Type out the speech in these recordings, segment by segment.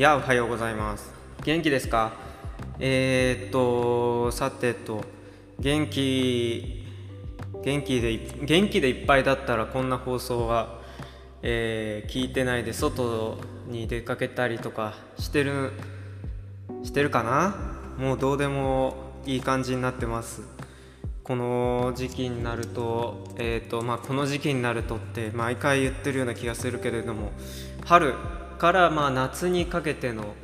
いやおはようございます。元気ですか？えー、っとさてと元気元気で元気でいっぱいだったらこんな放送は、えー、聞いてないで外に出かけたりとかしてるしてるかな？もうどうでもいい感じになってます。この時期になると,、えーとまあ、この時期になるとって毎回言ってるような気がするけれども春からまあ夏にかけての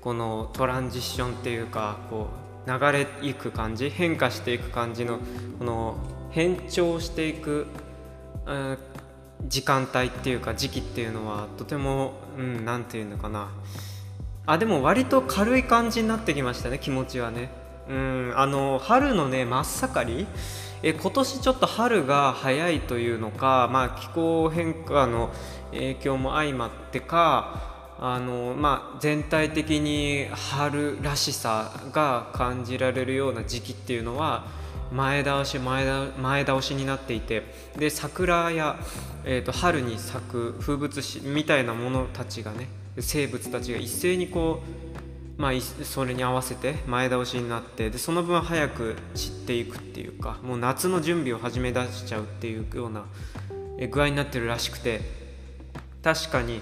このトランジッションっていうかこう流れいく感じ変化していく感じのこの変調していく、うん、時間帯っていうか時期っていうのはとても、うん何、て言うのかな。あでも割と軽い感じになってきましたね気持ちはね。うんあの春のね真っ盛り。え今年ちょっと春が早いというのか、まあ、気候変化の影響も相まってかあの、まあ、全体的に春らしさが感じられるような時期っていうのは前倒し前倒しになっていてで桜や、えーと、春に咲く風物詩みたいなものたちがね生物たちが一斉にこう、まあ、それに合わせて前倒しになってでその分早く散っていくっていうかもう夏の準備を始め出しちゃうっていうような具合になってるらしくて確かに。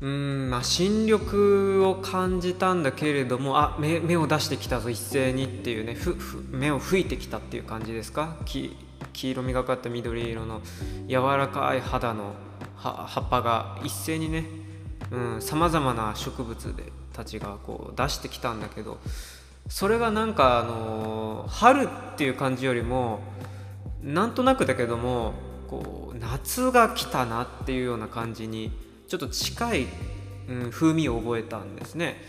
うんまあ新緑を感じたんだけれどもあ目目を出してきたぞ一斉にっていうねふふ目を吹いてきたっていう感じですか？黄色みがかった緑色の柔らかい肌の葉っぱが一斉にねさまざまな植物でたちがこう出してきたんだけどそれがなんかあの春っていう感じよりもなんとなくだけどもこう夏が来たなっていうような感じにちょっと近い、うん、風味を覚えたんですね。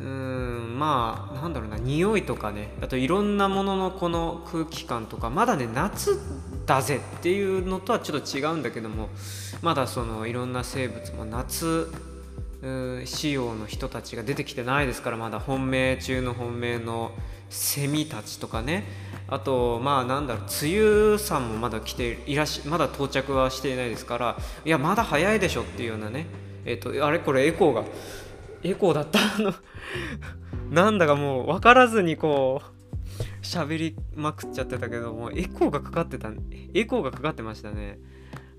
うんまあなんだろうな匂いとかねあといろんなもののこの空気感とかまだね夏だぜっていうのとはちょっと違うんだけどもまだそのいろんな生物も夏仕様の人たちが出てきてないですからまだ本命中の本命のセミたちとかね。あとまあなんだろう梅雨さんもまだ来ていらしまだ到着はしていないですからいやまだ早いでしょっていうようなね。えっ、ー、とあれこれエコーがエコーだった？あ のなんだかもう分からずにこう喋りまくっちゃってたけどもエコーがかかってたエコーがかかってましたね。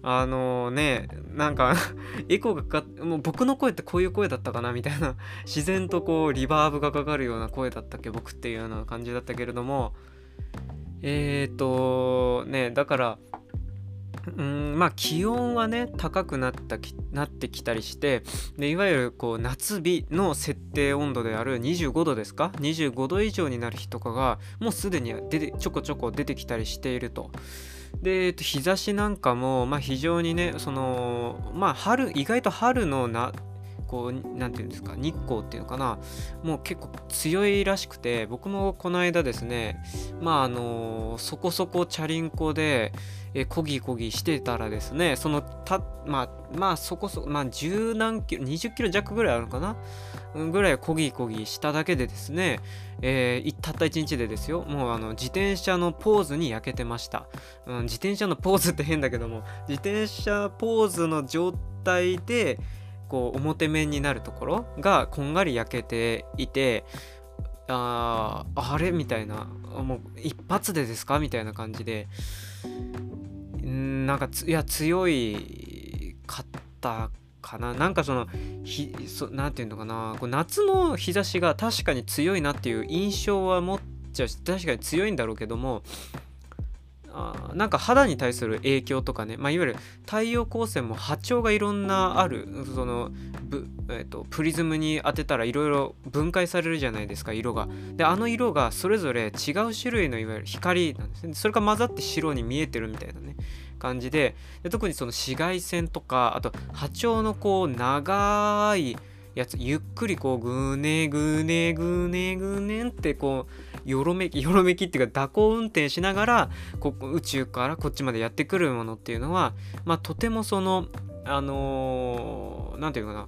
あのねなんか エコーがかかもう僕の声ってこういう声だったかなみたいな 自然とこうリバーブがかかるような声だったっけ僕っていうような感じだったけれどもえっ、ー、とねだからうんまあ気温はね高くなったなってきたりしてでいわゆるこう夏日の設定温度である25度ですか？25度以上になる日とかがもうすでに出てちょこちょこ出てきたりしていると。で、えっと、日差しなんかも、まあ、非常にねそのまあ春意外と春のなこう何て言うんですか日光っていうのかなもう結構強いらしくて僕もこの間ですねまああのそこそこチャリンコでえこぎこぎしてたらですねそのたまあまあそこそこまあ十何キロ20キロ弱ぐらいあるのかなぐらいこぎこぎしただけでですね、えー、たった1日でですよもうあの自転車のポーズに焼けてました、うん、自転車のポーズって変だけども自転車ポーズの状態でこう表面になるところがこんがり焼けていてああれみたいなもう一発でですかみたいな感じでんなんかいや強いかったかな。なんかそのひそなていうのかな。こう夏の日差しが確かに強いなっていう印象は持っちゃうし確かに強いんだろうけどもあなんか肌に対する影響とかね、まあ、いわゆる太陽光線も波長がいろんなあるそのぶえーと、プリズムに当てたらいろいろ分解されるじゃないですか色が。であの色がそれぞれ違う種類のいわゆる光なんですね。それが混ざって白に見えてるみたいなね感じで。で特にその紫外線とかあと波長のこう長いやつゆっくりこうぐねぐねぐねぐねってこうよろめき よろめきっていうか蛇行運転しながらこ宇宙からこっちまでやってくるものっていうのはまあとてもそのあの何、ー、て言うかな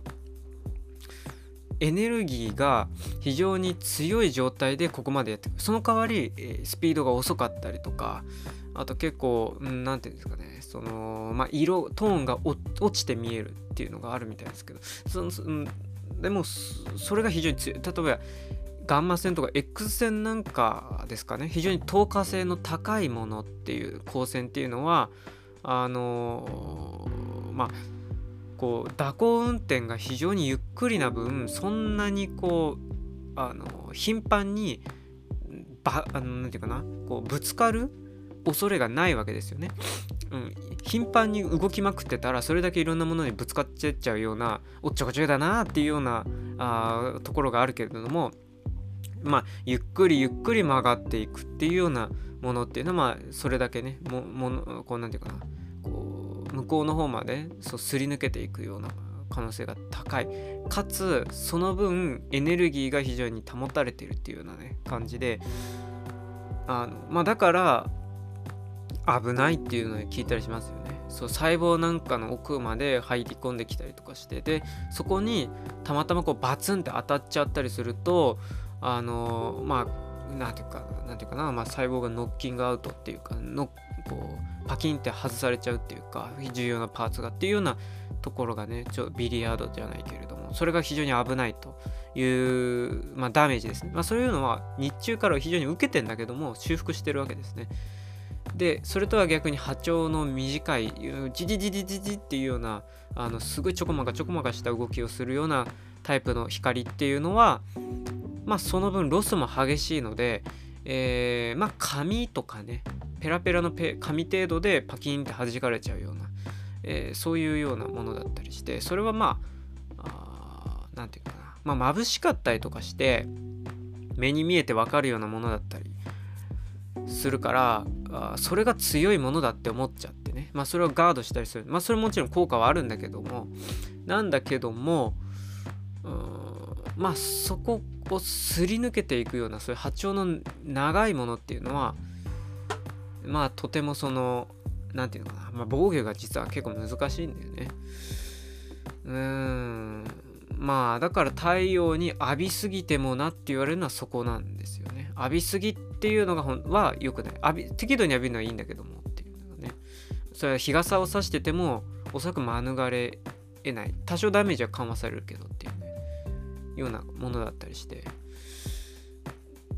エネルギーが非常に強い状態でここまでやってくる。その代わり、スピードが遅かったりとかあと結構何、うん、て言うんですかねそのまあ色トーンが落ちて見えるっていうのがあるみたいですけどその、うん、でもそれが非常に強い例えばガンマ線とか X 線なんかですかね非常に透過性の高いものっていう光線っていうのはあのまあこう蛇行運転が非常にゆっくりな分そんなにこうあの頻繁にばあのなていうかなこうぶつかる恐れがないわけですよね。うん、頻繁に動きまくってたらそれだけいろんなものにぶつかっちゃっちゃうようなおっちょこちょいだなっていうようなあところがあるけれどもまあゆっくりゆっくり曲がっていくっていうようなものっていうのはまあそれだけねもものこうなんていうかな。こう向こうの方までそうすり抜けていくような可能性が高い。かつその分エネルギーが非常に保たれているっていうようなね感じで。あのまあだから危ないっていうのを聞いたりしますよね。そう細胞なんかの奥まで入り込んできたりとかしてでそこにたまたまこうバツンって当たっちゃったりするとあのまあなんていうかなんていうかな、まあ、細胞がノッキングアウトっていうかのこうパキンって外されちゃうっていうか重要なパーツがっていうようなところがねちょビリヤードじゃないけれどもそれが非常に危ないという、まあ、ダメージですね、まあ、そういうのは日中から非常に受けてんだけども修復してるわけですね。でそれとは逆に波長の短いジジジジジジっていうようなあのすごいちょこまかちょこまかした動きをするようなタイプの光っていうのはまあその分ロスも激しいので、えー、まあ紙とかねペラペラのペ紙程度でパキンって弾かれちゃうような、えー、そういうようなものだったりしてそれはまあ何て言うかなまあ眩しかったりとかして目に見えてわかるようなものだったりするからあそれが強いものだって思っちゃってね。まあそれをガードしたりする。まあそれもちろん効果はあるんだけども。なんだけどもまあそこをすり抜けていくようなそういう波長の長いものっていうのはまあとてもその何て言うのかな、まあ、防御が実は結構難しいんだよね。うーん。まあだから太陽に浴びすぎてもなって言われるのはそこなんですよね。浴びすぎっていうのがほんは良くない。浴び適度に浴びるのはいいんだけどもっていうのがね。それは日傘を差しててもおそらく免れ得ない。多少ダメージは緩和されるけどっていうね。ようなものだったりして。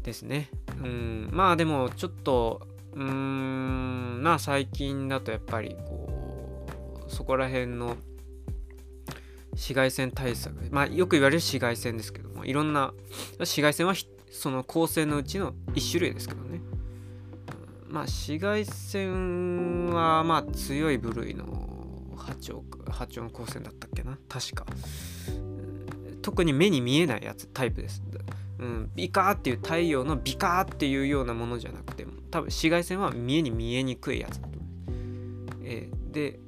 ですね。うん。まあでもちょっとうーん。まあ最近だとやっぱりこうそこら辺の紫外線対策。まあよく言われる紫外線ですけどもいろんな紫外線はその光線のうちの1種類ですけどね、まあ紫外線はまあ強い部類の波長波長の光線だったっけな。確か、特に目に見えないやつタイプです、うん、ビカーっていう太陽のビカーっていうようなものじゃなくて多分紫外線は見えに見えにくいやつだと思う、えー、で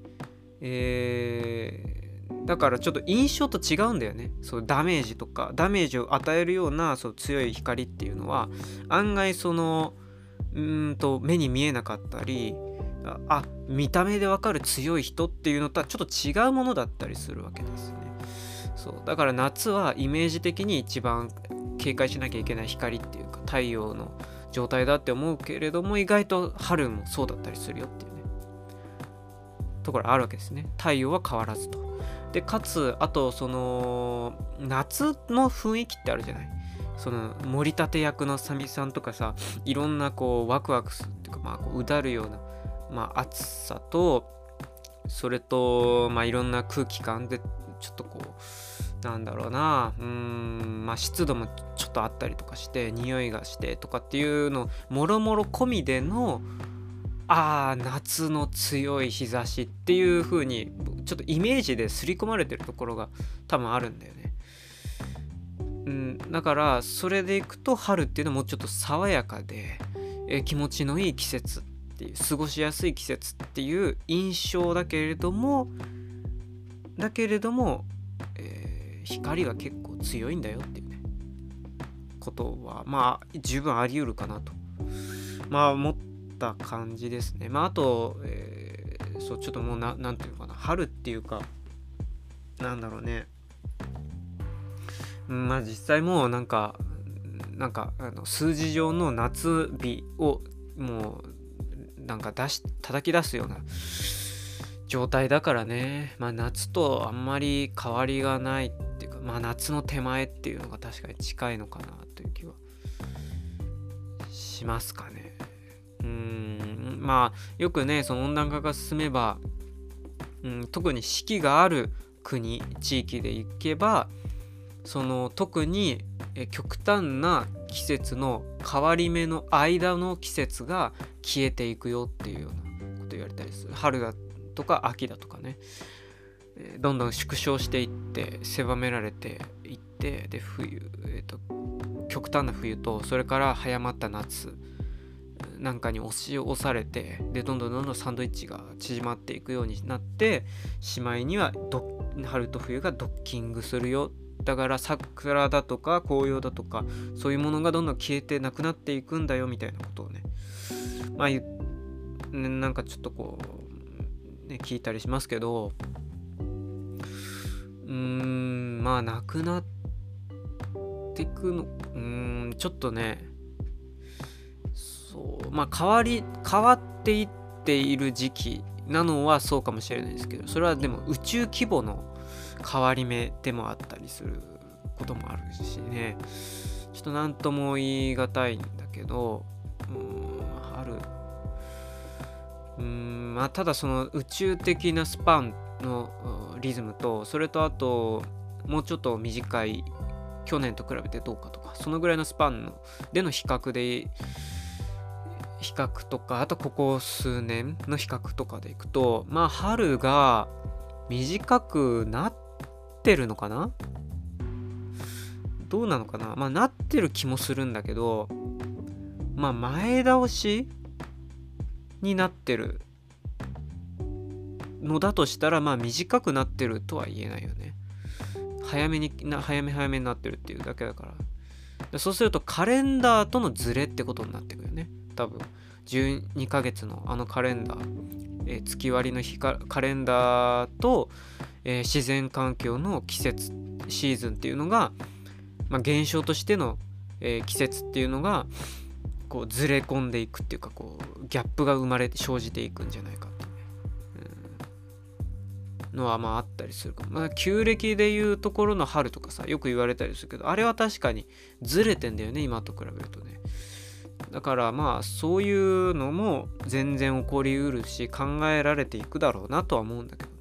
えーだからちょっと印象と違うんだよね。そうダメージとかダメージを与えるようなそう強い光っていうのは案外そのうんと目に見えなかったりあ見た目でわかる強い人っていうのとはちょっと違うものだったりするわけですね。そうだから夏はイメージ的に一番警戒しなきゃいけない光っていうか太陽の状態だって思うけれども意外と春もそうだったりするよっていうね。ところあるわけですね。太陽は変わらずと。でかつあとその夏の雰囲気ってあるじゃない？その盛り立て役のサミさんとかさいろんなこうワクワクするっていうかまあこううだるような、まあ、暑さとそれとまあいろんな空気感でちょっとこうなんだろうなうんまあ湿度もちょっとあったりとかして匂いがしてとかっていうのもろもろ込みでのああ夏の強い日差しっていう風にちょっとイメージで刷り込まれてるところが多分あるんだよね。うん、だからそれでいくと春っていうのはもうちょっと爽やかで、え気持ちのいい季節っていう過ごしやすい季節っていう印象だけれどもだけれども、えー、光が結構強いんだよっていうねことはまあ十分あり得るかなと。まあもっった感じですね。まあ、あと、えー、そう、ちょっともうな、なんていうのかな、春っていうか、なんだろうね。まあ、実際もうなんか、なんか、あの数字上の夏日をもう、なんか出し、叩き出すような状態だからね。まあ、夏とあんまり変わりがないっていうか、まあ夏の手前っていうのが確かに近いのかなという気はしますかね。うーんまあよくねその温暖化が進めば、うん、特に四季がある国地域で行けばその特に極端な季節の変わり目の間の季節が消えていくよっていうようなこと言われたりする。春だとか秋だとかね。どんどん縮小していって狭められていってで冬、えーと、極端な冬とそれから早まった夏なんかに押し押されてでどんどんどんどんサンドイッチが縮まっていくようになってしまいには春と冬がドッキングするよ。だから桜だとか紅葉だとかそういうものがどんどん消えてなくなっていくんだよみたいなことをねまあなんかちょっとこう、ね、聞いたりしますけどうーんまあなくなっていくのうーんちょっとねそう。まあ変わり変わっていっている時期なのはそうかもしれないですけどそれはでも宇宙規模の変わり目でもあったりすることもあるしね。ちょっと何とも言い難いんだけどうん春うんまあただその宇宙的なスパンのリズムとそれとあともうちょっと短い去年と比べてどうかとかそのぐらいのスパンのでの比較で比較とかあとここ数年の比較とかでいくとまあ春が短くなってるのかな？どうなのかな？まあなってる気もするんだけどまあ前倒しになってるのだとしたらまあ短くなってるとは言えないよね。早めにな早め早めになってるっていうだけだから。そうするとカレンダーとのズレってことになってくる。多分12ヶ月のあのカレンダー、えー、月割りの日かカレンダーと、えー、自然環境の季節シーズンっていうのが、まあ、現象としての、えー、季節っていうのがこうずれ込んでいくっていうかこうギャップが生まれて生じていくんじゃないかっていうのはまああったりするか、まあ、旧暦でいうところの春とかさよく言われたりするけどあれは確かにずれてんだよね今と比べるとね。だからまあそういうのも全然起こりうるし考えられていくだろうなとは思うんだけどね。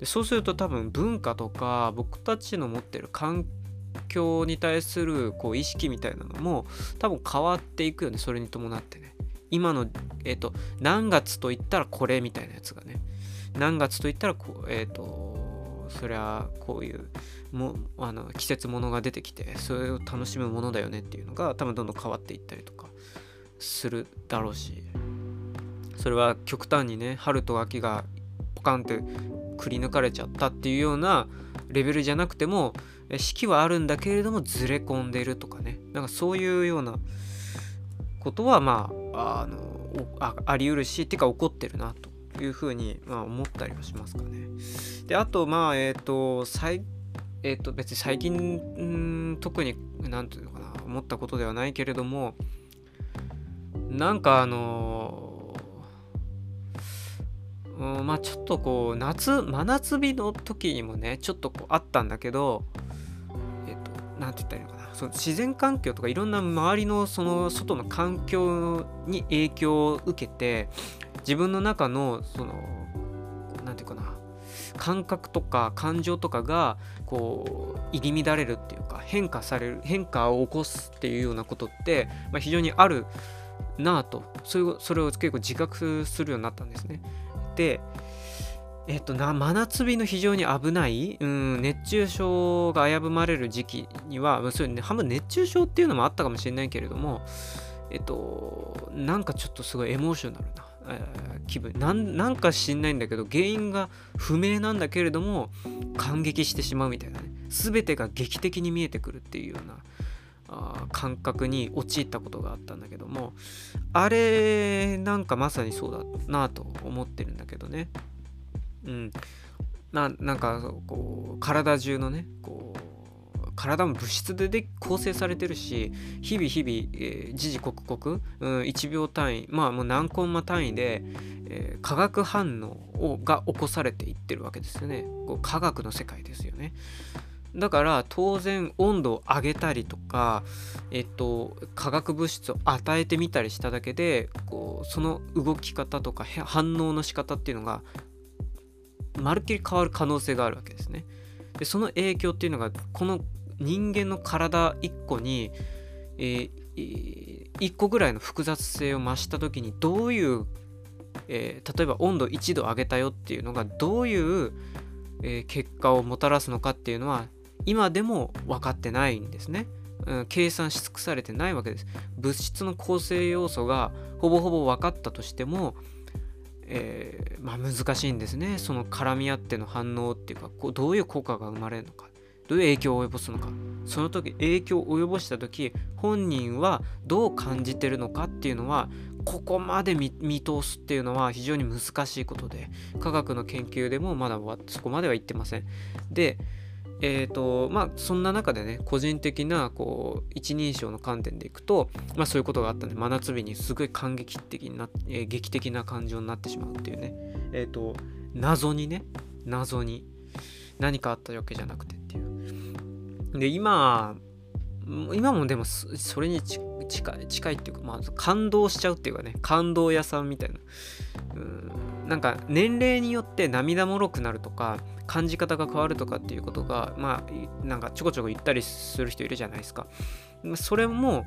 でそうすると多分文化とか僕たちの持ってる環境に対するこう意識みたいなのも多分変わっていくよねそれに伴ってね。今のえっ、ー、と何月と言ったらこれみたいなやつがね。何月と言ったらこうえっ、ー、とそりゃこういうもあの季節ものが出てきてそれを楽しむものだよねっていうのが多分どんどん変わっていったりとか。するだろうしそれは極端にね春と秋がポカンってくり抜かれちゃったっていうようなレベルじゃなくても四季はあるんだけれどもずれ込んでるとかねなんかそういうようなことはまああのああり得るしっていうか起こってるなというふうに、まあ、思ったりはしますかね。であとまあえっ、ー、と最え、ー、と別に最近特に何て言うのかな思ったことではないけれどもなんかあのー、うん、まあちょっとこう夏真夏日の時にもねちょっとこうあったんだけどえっ、と何て言ったらいいのかな。その自然環境とかいろんな周りのその外の環境に影響を受けて自分の中のその何て言うかな。感覚とか感情とかがこう入り乱れるっていうか変化される変化を起こすっていうようなことって、まあ、非常にあるなぁと。それそれを結構自覚するようになったんですね。でえっとな真夏日の非常に危ない、うん、熱中症が危ぶまれる時期にはそうう、ね、半分熱中症っていうのもあったかもしれないけれどもえっとなんかちょっとすごいエモーショナルな、えー、気分。なんか知んないんだけど原因が不明なんだけれども感激してしまうみたいなね。全てが劇的に見えてくるっていうようなあ感覚に陥ったことがあったんだけどもあれなんかまさにそうだなと思ってるんだけどね。うん。ななんかこう体中のねこう体も物質でで構成されてるし日々日々、えー、時々刻々、うん、1秒単位まあもう何コンマ単位で、えー、化学反応をが起こされていってるわけですよね。こう科学の世界ですよね。だから当然温度を上げたりとか、えっと、化学物質を与えてみたりしただけでこうその動き方とか反応の仕方っていうのがまるっきり変わる可能性があるわけですね。でその影響っていうのがこの人間の体1個に、えー、1個ぐらいの複雑性を増した時にどういう、えー、例えば温度1度上げたよっていうのがどういう、えー、結果をもたらすのかっていうのは今でも分かってないんですね。うん、計算し尽くされてないわけです。物質の構成要素がほぼほぼ分かったとしても、えー、まあ、難しいんですね。その絡み合っての反応っていうかこうどういう効果が生まれるのかどういう影響を及ぼすのかその時影響を及ぼした時本人はどう感じてるのかっていうのはここまで見通すっていうのは非常に難しいことで科学の研究でもまだそこまでは言ってません。でえーとまあ、そんな中でね個人的なこう一人称の観点でいくと、まあ、そういうことがあったんで真夏日にすごい感激的な、えー、劇的な感情になってしまうっていうね、えーと、謎にね謎に何かあったわけじゃなくてっていう。で今今もでもそれに近い近いっていうか、まあ、感動しちゃうっていうかね感動屋さんみたいな。うん。なんか年齢によって涙もろくなるとか感じ方が変わるとかっていうことがまあなんかちょこちょこ言ったりする人いるじゃないですか。それも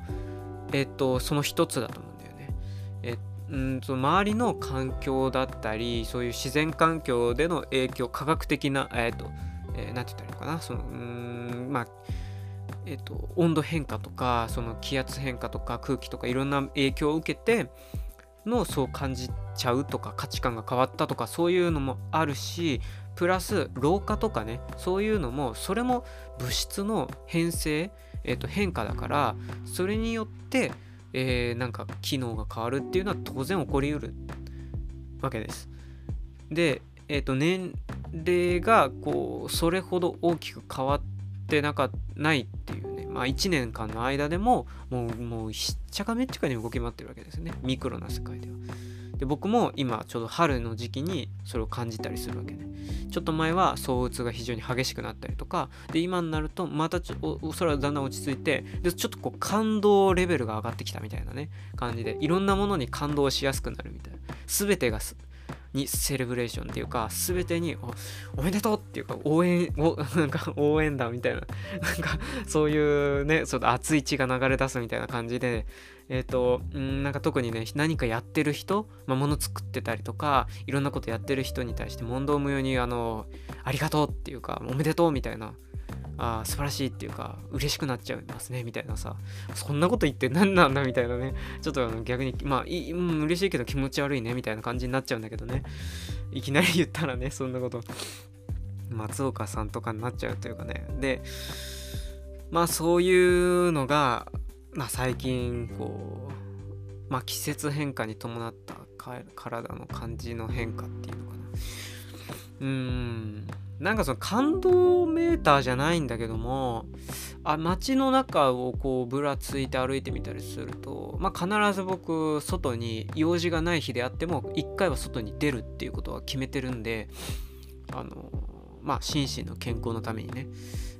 えっとその一つだと思うんだよね。えうんその周りの環境だったりそういう自然環境での影響科学的なえっと、えー、て言ったらいいのかな。そのうんまあえっと、温度変化とかその気圧変化とか空気とかいろんな影響を受けてのそう感じちゃうとか価値観が変わったとかそういうのもあるしプラス老化とかねそういうのもそれも物質の変性、えー、と変化だからそれによって、えー、なんか機能が変わるっていうのは当然起こりうるわけです。で、えー、と年齢がこうそれほど大きく変わってなかないっていうまあ1年間の間でももうもうしっちゃかめっちゃかに動き回ってるわけですよね。ミクロな世界では。で僕も今ちょうど春の時期にそれを感じたりするわけね。ちょっと前は躁うつが非常に激しくなったりとかで今になるとまたちょそれはだんだん落ち着いてでちょっとこう感動レベルが上がってきたみたいなね感じでいろんなものに感動しやすくなるみたいな。全てがにセレブレーションっていうか全てにおめでとうっていうか応援お なんか応援だみたいななんかそういうねその熱い血が流れ出すみたいな感じでえっ、ー、とんなんか特にね何かやってる人、まあ、物作ってたりとかいろんなことやってる人に対して問答無用にあのありがとうっていうかおめでとうみたいなあ素晴らしいっていうか嬉しくなっちゃいますねみたいなさ。そんなこと言って何なんだみたいなね。ちょっとあの逆にまあい、うん、嬉しいけど気持ち悪いねみたいな感じになっちゃうんだけどね。いきなり言ったらねそんなこと。松岡さんとかになっちゃうというかね。でまあそういうのが、まあ、最近こうまあ季節変化に伴った体の感じの変化っていうのかな。うーん。なんかその感動メーターじゃないんだけどもあ街の中をこうぶらついて歩いてみたりすると、まあ、必ず僕外に用事がない日であっても1回は外に出るっていうことは決めてるんであのまあ心身の健康のためにね。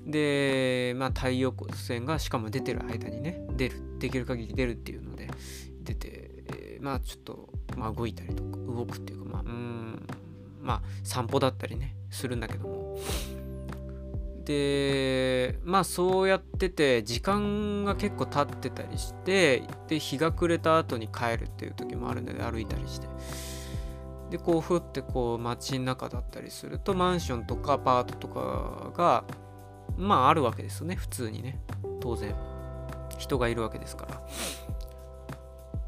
でまあ太陽光線がしかも出てる間にね出るできる限り出るっていうので出て、えー、まあちょっと、まあ、動いたりとか動くっていうかまあうんまあ散歩だったりねするんだけども。でまあそうやってて時間が結構経ってたりしてで日が暮れた後に帰るっていう時もあるので歩いたりして。でこうふってこう街の中だったりするとマンションとかアパートとかがまああるわけですよね。普通にね。当然。人がいるわけですから。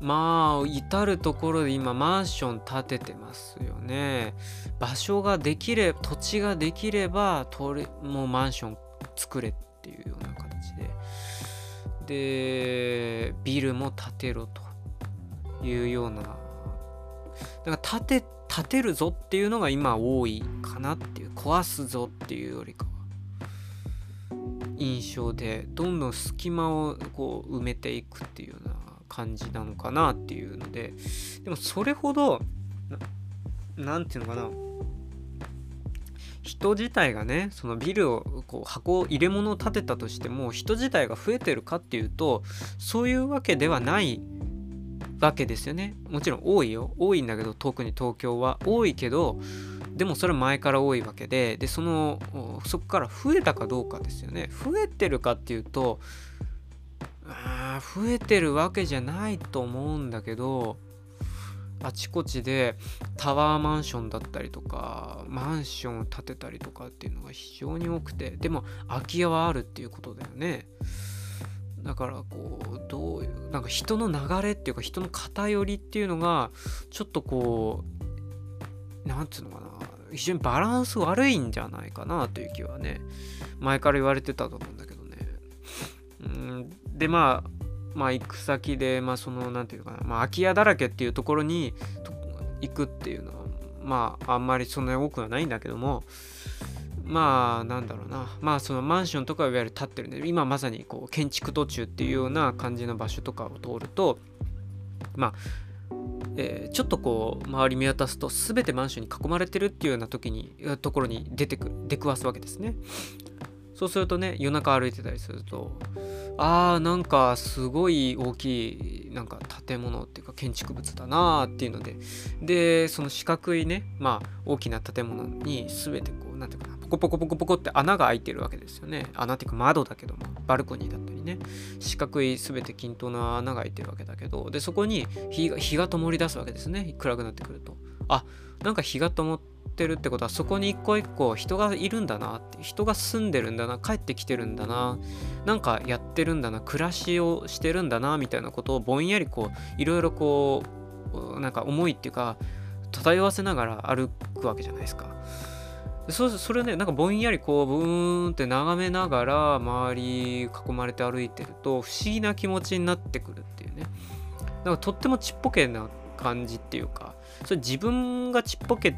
まあ至る所で今マンション建ててますよね。場所ができれば土地ができればもうマンション作れっていうような形で。でビルも建てろというような。だから建て建てるぞっていうのが今多いかなっていう。壊すぞっていうよりかは。印象でどんどん隙間をこう埋めていくっていうような。感じなのかなっていうのででもそれほど何て言うのかな。人自体がねそのビルをこう箱入れ物を建てたとしても人自体が増えてるかっていうとそういうわけではないわけですよね。もちろん多いよ。多いんだけど特に東京は多いけどでもそれは前から多いわけででそのそこから増えたかどうかですよね。増えてるかっていうと増えてるわけじゃないと思うんだけどあちこちでタワーマンションだったりとかマンションを建てたりとかっていうのが非常に多くてでも空き家はあるっていうことだよね。だからこうどういうなんか人の流れっていうか人の偏りっていうのがちょっとこうなんつうのかな非常にバランス悪いんじゃないかなという気はね前から言われてたと思うんだけどね。うん。でまあまあ行く先でまあその何て言うかな、まあ、空き家だらけっていうところに行くっていうのはまああんまりそんなに多くはないんだけどもまあなんだろうな。まあそのマンションとかいわゆる建ってるんで今まさにこう建築途中っていうような感じの場所とかを通るとまあえー、ちょっとこう周り見渡すと全てマンションに囲まれてるっていうような時にところに出てく出くわすわけですね。そうするとね夜中歩いてたりするとあーなんかすごい大きいなんか建物っていうか建築物だなーっていうのででその四角いねまあ大きな建物に全てこう何ていうかなポコポコポコポコって穴が開いてるわけですよね。穴っていうか窓だけどもバルコニーだったりね。四角い全て均等な穴が開いてるわけだけどでそこに日が日が灯り出すわけですね。暗くなってくると。あなんか日が灯ってってるってことはそこに一個一個人がいるんだな人が住んでるんだな帰ってきてるんだななんかやってるんだな暮らしをしてるんだなみたいなことをぼんやりこういろいろこうなんか思いっていうか漂わせながら歩くわけじゃないですか。そそれねなんかぼんやりこうブーンって眺めながら周り囲まれて歩いてると不思議な気持ちになってくるっていうねなんかとってもちっぽけな感じっていうかそれ自分がちっぽけ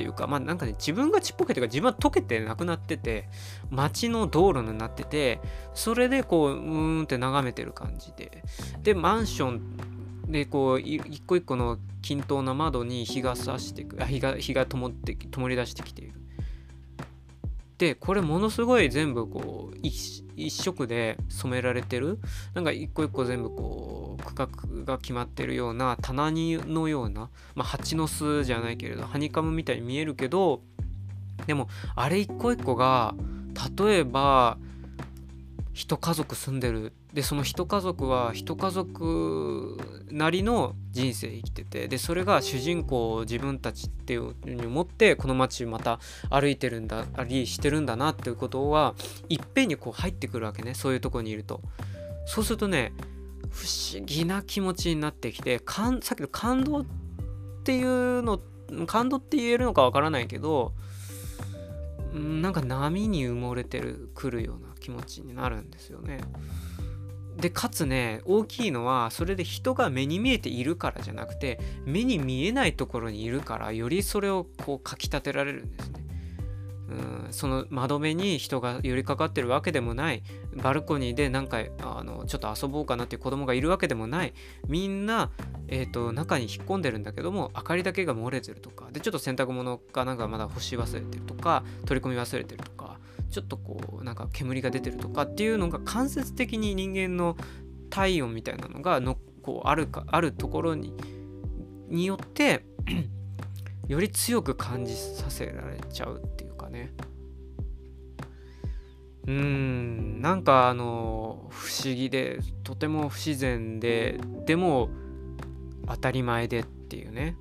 ていうか、まあなんかね、自分がちっぽけというか、自分は溶けてなくなってて、街の道路になってて、それでこう、うーんって眺めてる感じで。で、マンションで、こう、一個一個の均等な窓に日が差してく、あ日が、日が灯って、灯り出してきている。でこれものすごい全部こう一色で染められてる？なんか一個一個全部こう区画が決まってるような棚にのような、まあ、蜂の巣じゃないけれどハニカムみたいに見えるけどでもあれ一個一個が例えば一家族住んでるでその一家族は一家族なりの人生生きててでそれが主人公を自分たちっていうふうに思ってこの街また歩いてるんだありしてるんだなっていうことはいっぺんにこう入ってくるわけねそういうとこにいるとそうするとね不思議な気持ちになってきてかんさっきの感動っていうの感動って言えるのかわからないけどなんか波に埋もれてるくるような気持ちになるんですよね。でかつね大きいのはそれで人が目に見えているからじゃなくて目に見えないところにいるからよりそれをこうかきたてられるんですね。うんその窓辺に人が寄りかかってるわけでもないバルコニーでなんかあのちょっと遊ぼうかなっていう子供がいるわけでもないみんな、えーと、中に引っ込んでるんだけども明かりだけが漏れてるとかでちょっと洗濯物かなんかまだ干し忘れてるとか取り込み忘れてるとかちょっとこうなんか煙が出てるとかっていうのが間接的に人間の体温みたいなのがのこうあるかあるところにによって より強く感じさせられちゃうっていうかね。うんなんかあの不思議でとても不自然ででも当たり前でっていうね。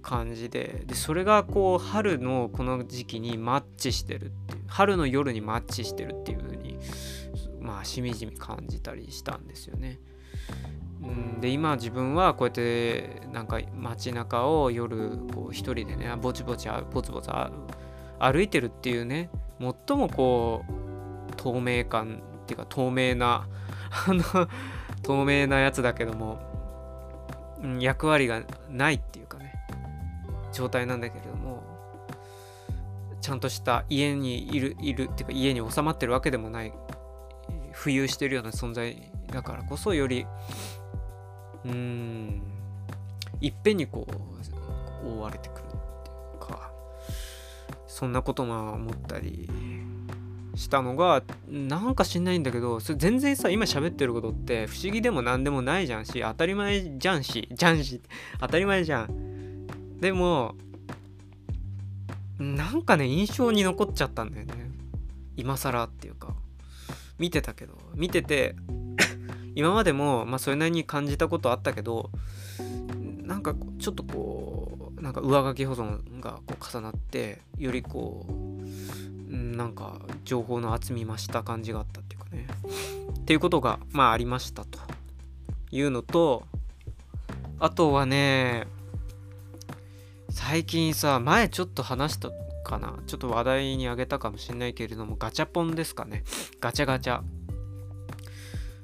感じででそれがこう春のこの時期にマッチしてるっていう春の夜にマッチしてるっていう風にまあしみじみ感じたりしたんですよね。ん、で今自分はこうやってなんか街中を夜こう一人でねぼちぼちぼつぼつ歩いてるっていうね最もこう透明感っていうか透明な あの透明なやつだけども、役割がないっていう状態なんだけれどもちゃんとした家にいるいるっていうか家に収まってるわけでもない浮遊してるような存在だからこそよりうーんいっぺんにこう覆われてくるっていうかそんなことも思ったりしたのがなんか知んないんだけどそれ全然さ今喋ってることって不思議でも何でもないじゃんし当たり前じゃんしじゃんし当たり前じゃん。でもなんかね印象に残っちゃったんだよね。今更っていうか。見てたけど。見てて 今までもまあそれなりに感じたことあったけどなんかちょっとこうなんか上書き保存がこう重なってよりこうなんか情報の厚み増した感じがあったっていうかね。っていうことがまあありましたというのとあとはね最近さ前ちょっと話したかな？ちょっと話題にあげたかもしれないけれどもガチャポンですかね。ガチャガチャ。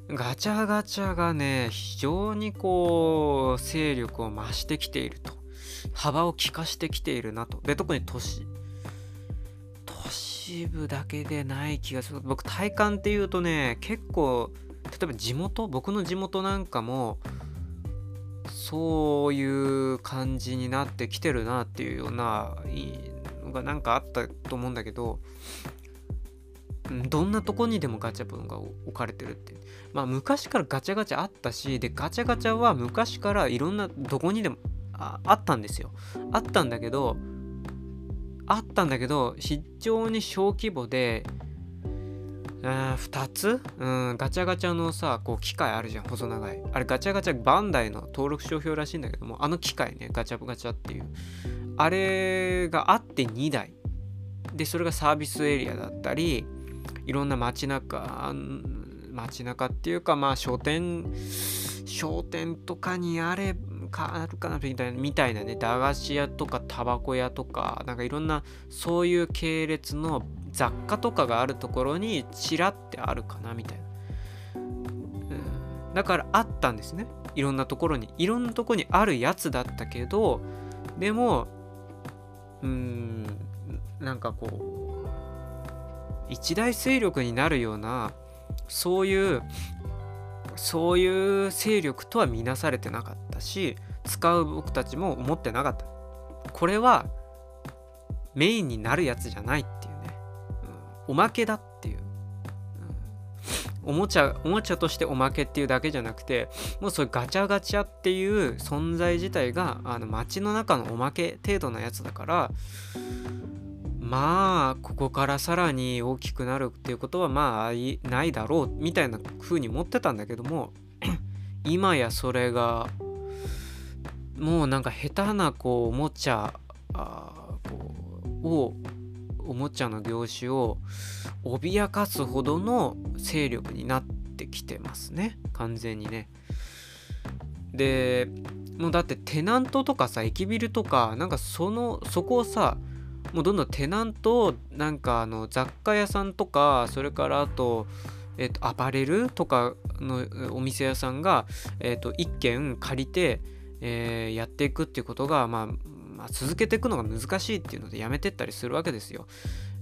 ガチャガチャがね非常にこう勢力を増してきていると。幅を利かしてきているなと。で特に都市。都市部だけでない気がする。僕体感っていうとね結構例えば地元？僕の地元なんかもそういう感じになってきてるなっていうようなのがなんかあったと思うんだけどどんなとこにでもガチャポンが置かれてるってまあ昔からガチャガチャあったしでガチャガチャは昔からいろんなどこにでもあったんですよ。あったんだけどあったんだけど非常に小規模で2つ、うん、ガチャガチャのさこう機械あるじゃん細長い。あれガチャガチャバンダイの登録商標らしいんだけどもあの機械ねガチャガチャっていう。あれがあって2台。でそれがサービスエリアだったりいろんな街中街中っていうかまあ商店商店とかにあれかあるかなみたいなみたいなね駄菓子屋とかタバコ屋とかなんかいろんなそういう系列の雑貨とかがあるところにちらってあるかなみたいな、うん、だからあったんですね。いろんなところに。いろんなとこにあるやつだったけどでもうーんなんかこう一大勢力になるようなそういうそういう勢力とは見なされてなかったし使う僕たちも思ってなかった。これはメインになるやつじゃない。っ、おまけだっていう、うん、おもちゃおもちゃとしておまけっていうだけじゃなくてもうそういうガチャガチャっていう存在自体があの街の中のおまけ程度のやつだからまあここからさらに大きくなるっていうことはまあないだろうみたいな風に思ってたんだけども 今やそれがもうなんか下手なこうおもちゃあこうをおもちゃの業種を脅かすほどの勢力になってきてますね完全にね。でもうだってテナントとかさ駅ビルとかなんかそのそこをさもうどんどんテナントなんかあの雑貨屋さんとかそれからあとえっと、アパレルとかのお店屋さんが、えっと、1軒借りて、えー、やっていくっていうことが、まあ、まあ、続けていくのが難しいっていうのでやめてったりするわけですよ。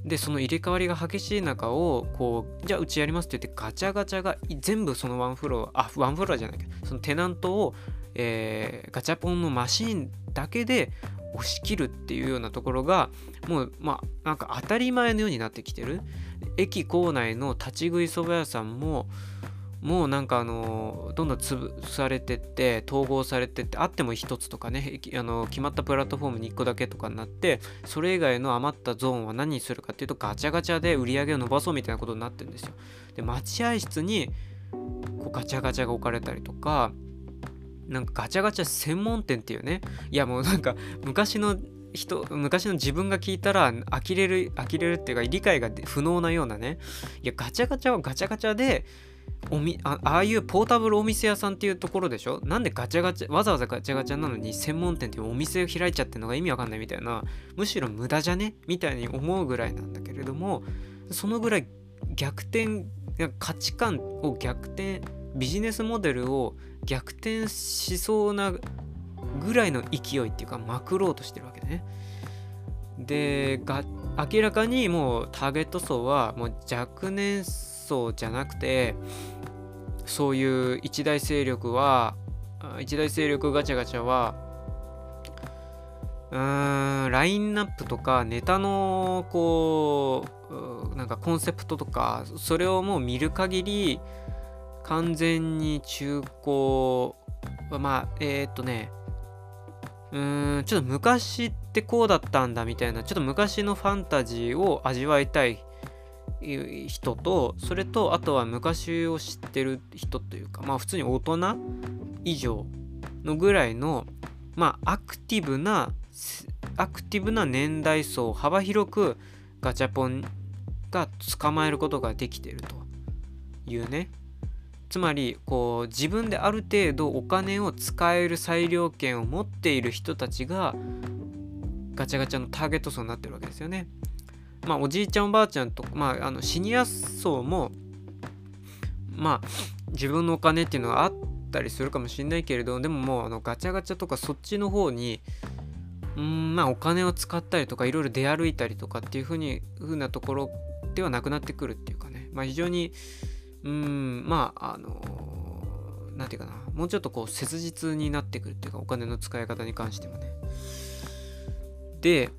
でその入れ替わりが激しい中をこうじゃあうちやりますって言ってガチャガチャが全部そのワンフロアあワンフロアじゃないけどそのテナントを、えー、ガチャポンのマシーンだけで押し切るっていうようなところがもうまあなんか当たり前のようになってきてる駅構内の立ち食いそば屋さんももうなんかあのどんどん潰されてって統合されてってあっても1つとかねあの決まったプラットフォームに1個だけとかになってそれ以外の余ったゾーンは何にするかっていうとガチャガチャで売り上げを伸ばそうみたいなことになってるんですよ。で待合室にこうガチャガチャが置かれたりとかなんかガチャガチャ専門店っていうねいやもうなんか昔の人昔の自分が聞いたら呆れる呆れるっていうか理解が不能なようなねいやガチャガチャはガチャガチャでおみあああいうポータブルお店屋さんっていうところでしょ？なんでガチャガチャわざわざガチャガチャなのに専門店っていうお店を開いちゃってるのが意味わかんないみたいなむしろ無駄じゃね？みたいに思うぐらいなんだけれどもそのぐらい逆転価値観を逆転ビジネスモデルを逆転しそうなぐらいの勢いっていうかまくろうとしてるわけね。でが明らかにもうターゲット層はもう若年層じゃなくてそういう一大勢力は一大勢力ガチャガチャはうーんラインナップとかネタのこうなんかコンセプトとかそれをもう見る限り完全に中古まあえー、っとねうーんちょっと昔ってこうだったんだみたいなちょっと昔のファンタジーを味わいたい人とそれとあとは昔を知ってる人というかまあ普通に大人以上のぐらいのまあアクティブなアクティブな年代層幅広くガチャポンが捕まえることができてるというねつまりこう自分である程度お金を使える裁量権を持っている人たちがガチャガチャのターゲット層になってるわけですよね。まあおじいちゃんおばあちゃんとまああのシニア層もまあ自分のお金っていうのがあったりするかもしれないけれどでももうあのガチャガチャとかそっちの方にうんまあお金を使ったりとかいろいろ出歩いたりとかっていうふうにふうなところではなくなってくるっていうかね。まあ非常にうんまああの何て言うかな。もうちょっとこう切実になってくるっていうかお金の使い方に関してもね。で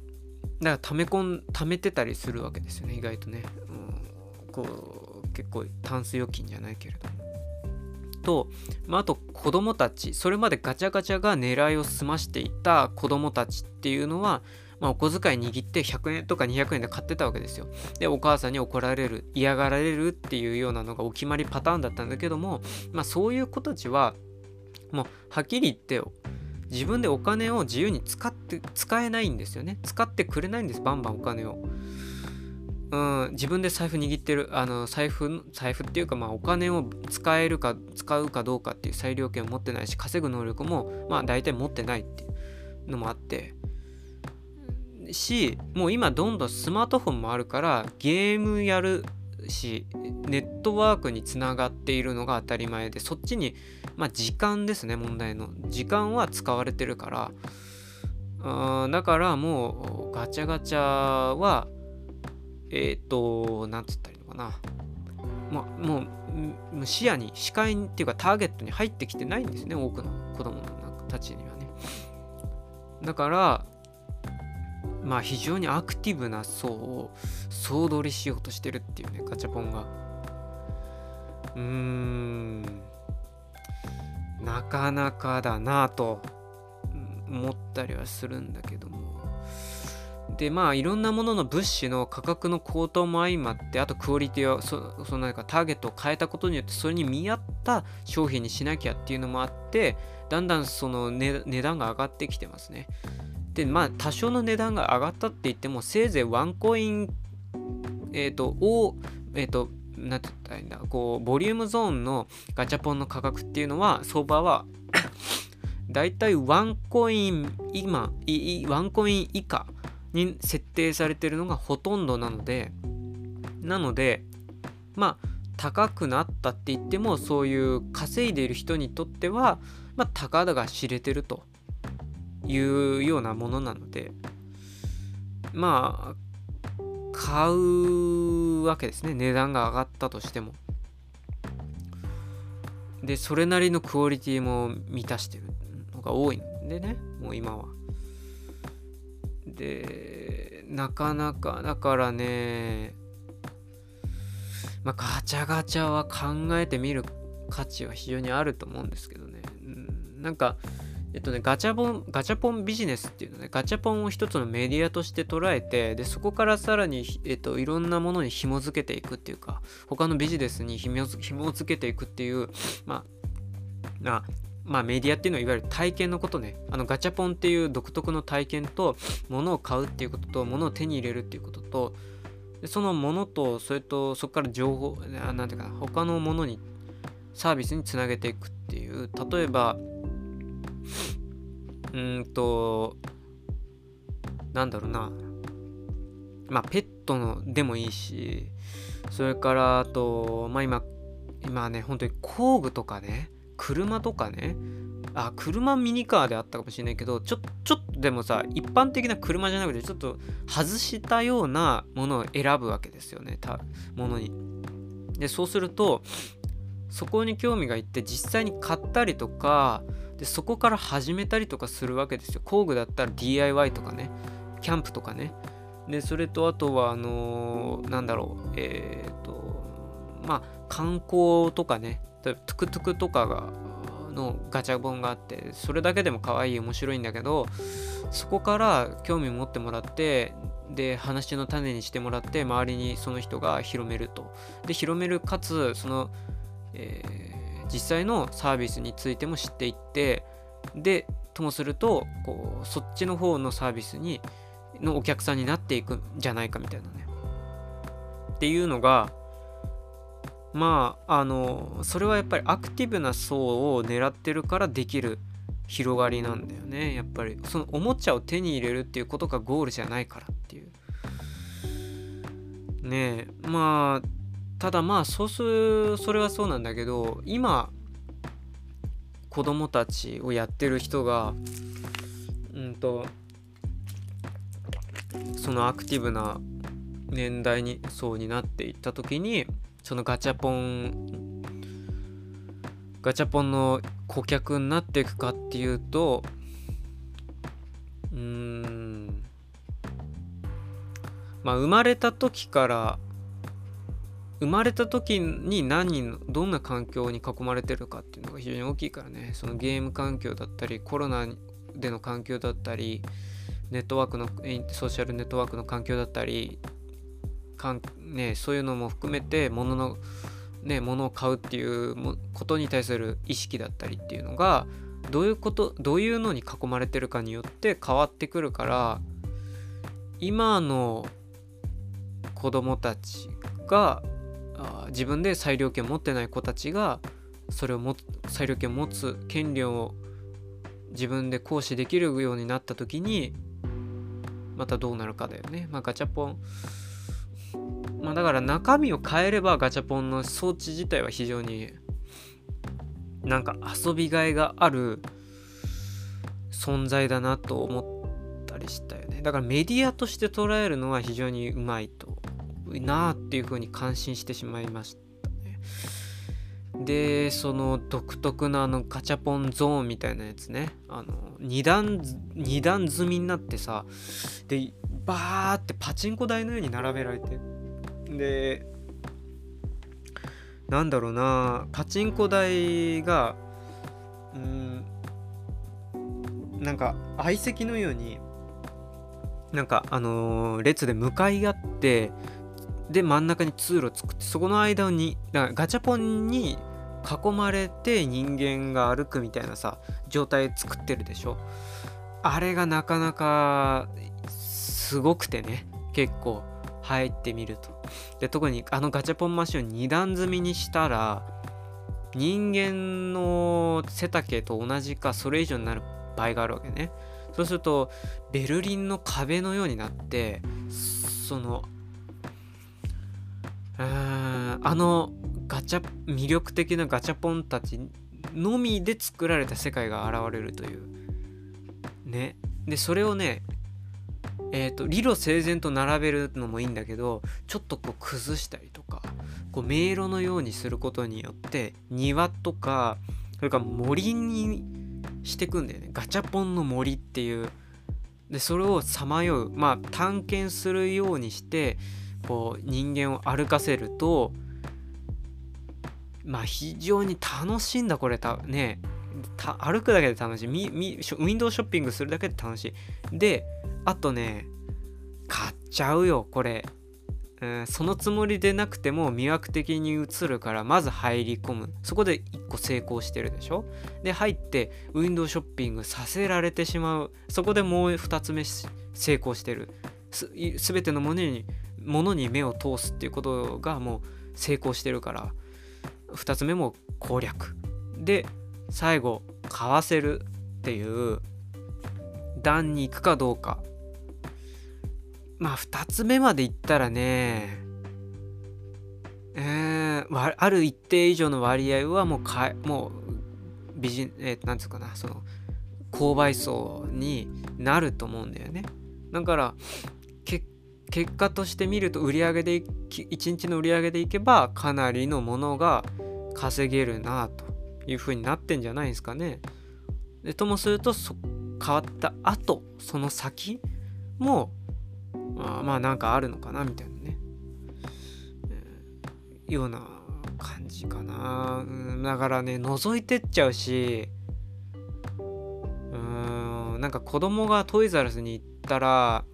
だから溜め込ん溜めてたりするわけですよね意外とね、うん、こう結構タンス預金じゃないけれどと、まあ、あと子供たち。それまでガチャガチャが狙いを済ましていた子供たちっていうのは、まあ、お小遣い握って100円とか200円で買ってたわけですよ。でお母さんに怒られる嫌がられるっていうようなのがお決まりパターンだったんだけども、まあ、そういう子たちはもうはっきり言って自分でお金を自由に使って使えないんですよね。使ってくれないんですバンバンお金を。うん自分で財布握ってるあの財布財布っていうかまあお金を使えるか使うかどうかっていう裁量権を持ってないし稼ぐ能力もまあ大体持ってないっていうのもあって。しもう今どんどんスマートフォンもあるからゲームやるしネットワークにつながっているのが当たり前でそっちにまあ時間ですね問題の。時間は使われてるから。あだからもうガチャガチャはえっ、ー、となんつったらいいのかな。ま、もう視野に視界っていうかターゲットに入ってきてないんですね多くの子供たちにはね。だからまあ非常にアクティブな層を総取りしようとしてるっていうねガチャポンが。うーん。なかなかだなと思ったりはするんだけども。でまあいろんなものの物資の価格の高騰も相まってあとクオリティをそそのなんかターゲットを変えたことによってそれに見合った商品にしなきゃっていうのもあってだんだんその値段が上がってきてますね。でまあ多少の値段が上がったって言ってもせいぜいワンコインえっ、ー、とをえっ、ー、となんて言ったらいいんだこうボリュームゾーンのガチャポンの価格っていうのは相場は だいたいワンコイン今ワンコイン以下に設定されてるのがほとんどなのでなのでまあ高くなったって言ってもそういう稼いでいる人にとってはまあ高だが知れてると。いうようなものなのでまあ買うわけですね。値段が上がったとしても。でそれなりのクオリティも満たしてるのが多いんでねもう今は。でなかなかだからねまあガチャガチャは考えてみる価値は非常にあると思うんですけどね、なんかえっとね、ガチャポン、ガチャポンビジネスっていうのね、ガチャポンを一つのメディアとして捉えて、で、そこからさらに、えっと、いろんなものに紐づけていくっていうか、他のビジネスに紐づけていくっていう、まあ、な、まあメディアっていうのはいわゆる体験のことね。あのガチャポンっていう独特の体験と、物を買うっていうことと、物を手に入れるっていうことと、そのものと、それと、そこから情報、なんていうかな、他のものに、サービスにつなげていくっていう、例えば、うんと、なんだろうな。まあ、ペットのでもいいし、それからあと、まあ今、今ね、本当に工具とかね、車とかね、あ、車ミニカーであったかもしれないけど、ちょちょっとでもさ、一般的な車じゃなくて、ちょっと外したようなものを選ぶわけですよね、たものに。で、そうすると、そこに興味がいって実際に買ったりとかでそこから始めたりとかするわけですよ。工具だったら DIY とかねキャンプとかね。でそれとあとはあのー、なんだろうえっ、ー、とまあ観光とかねトゥクトゥクとかがのガチャ本があってそれだけでも可愛い面白いんだけどそこから興味持ってもらってで話の種にしてもらって周りにその人が広めると。で広めるかつその、えー、実際のサービスについても知っていってでともするとこうそっちの方のサービスにのお客さんになっていくんじゃないかみたいなね。っていうのがまああのそれはやっぱりアクティブな層を狙ってるからできる広がりなんだよね。やっぱりそのおもちゃを手に入れるっていうことがゴールじゃないからっていう。ねえまあただまあそうするそれはそうなんだけど今子供たちをやってる人がうんとそのアクティブな年代に層になっていった時にそのガチャポンガチャポンの顧客になっていくかっていうとうーんまあ生まれた時から生まれた時に何人どんな環境に囲まれてるかっていうのが非常に大きいからね。そのゲーム環境だったりコロナでの環境だったりネットワークのソーシャルネットワークの環境だったりかん、ね、そういうのも含めて物の、ね、物を買うっていうことに対する意識だったりっていうのがどういうことどういうのに囲まれてるかによって変わってくるから今の子供たちがあ自分で裁量権持ってない子たちがそれをも裁量権持つ権利を自分で行使できるようになった時にまたどうなるかだよね。まあガチャポンまあだから中身を変えればガチャポンの装置自体は非常になんか遊びがいがある存在だなと思ったりしたよね。だからメディアとして捉えるのは非常にうまいとなあっていうふうに感心してしまいましたね。でその独特なあのガチャポンゾーンみたいなやつねあの2段2段積みになってさでバーってパチンコ台のように並べられてでなんだろうなパチンコ台がうんなんか相席のようになんかあのー、列で向かい合ってで真ん中に通路作ってそこの間にだからガチャポンに囲まれて人間が歩くみたいなさ状態作ってるでしょ？あれがなかなかすごくてね結構入ってみると。で特にあのガチャポンマシンを2段積みにしたら人間の背丈と同じかそれ以上になる場合があるわけね。そうするとベルリンの壁のようになってそのあのガチャ魅力的なガチャポンたちのみで作られた世界が現れるという。ね。でそれをねえーと、理路整然と並べるのもいいんだけどちょっとこう崩したりとかこう迷路のようにすることによって庭とかそれから森にしてくんだよね。ガチャポンの森っていう。でそれをさまようまあ探検するようにしてこう人間を歩かせるとまあ非常に楽しいんだこれたね歩くだけで楽しい。ウィンドウショッピングするだけで楽しい。であとね買っちゃうよこれ、うん、そのつもりでなくても魅惑的に映るからまず入り込む。そこで1個成功してるでしょ？で入ってウィンドウショッピングさせられてしまう。そこでもう2つ目成功してる。す全てのものにものに目を通すっていうことがもう成功してるから2つ目も攻略。で最後買わせるっていう段に行くかどうか。まあ2つ目までいったらねえー、ある一定以上の割合はもうかもう美人えー、なんつうかなその購買層になると思うんだよね。だから結果として見ると売上で1日の売り上げでいけばかなりのものが稼げるなというふうになってんじゃないですかね。でともすると変わった後その先もあまあなんかあるのかなみたいなね、えー、ような感じかな、うん、だからね覗いてっちゃうしうんなんか子供がトイザラスに行ったら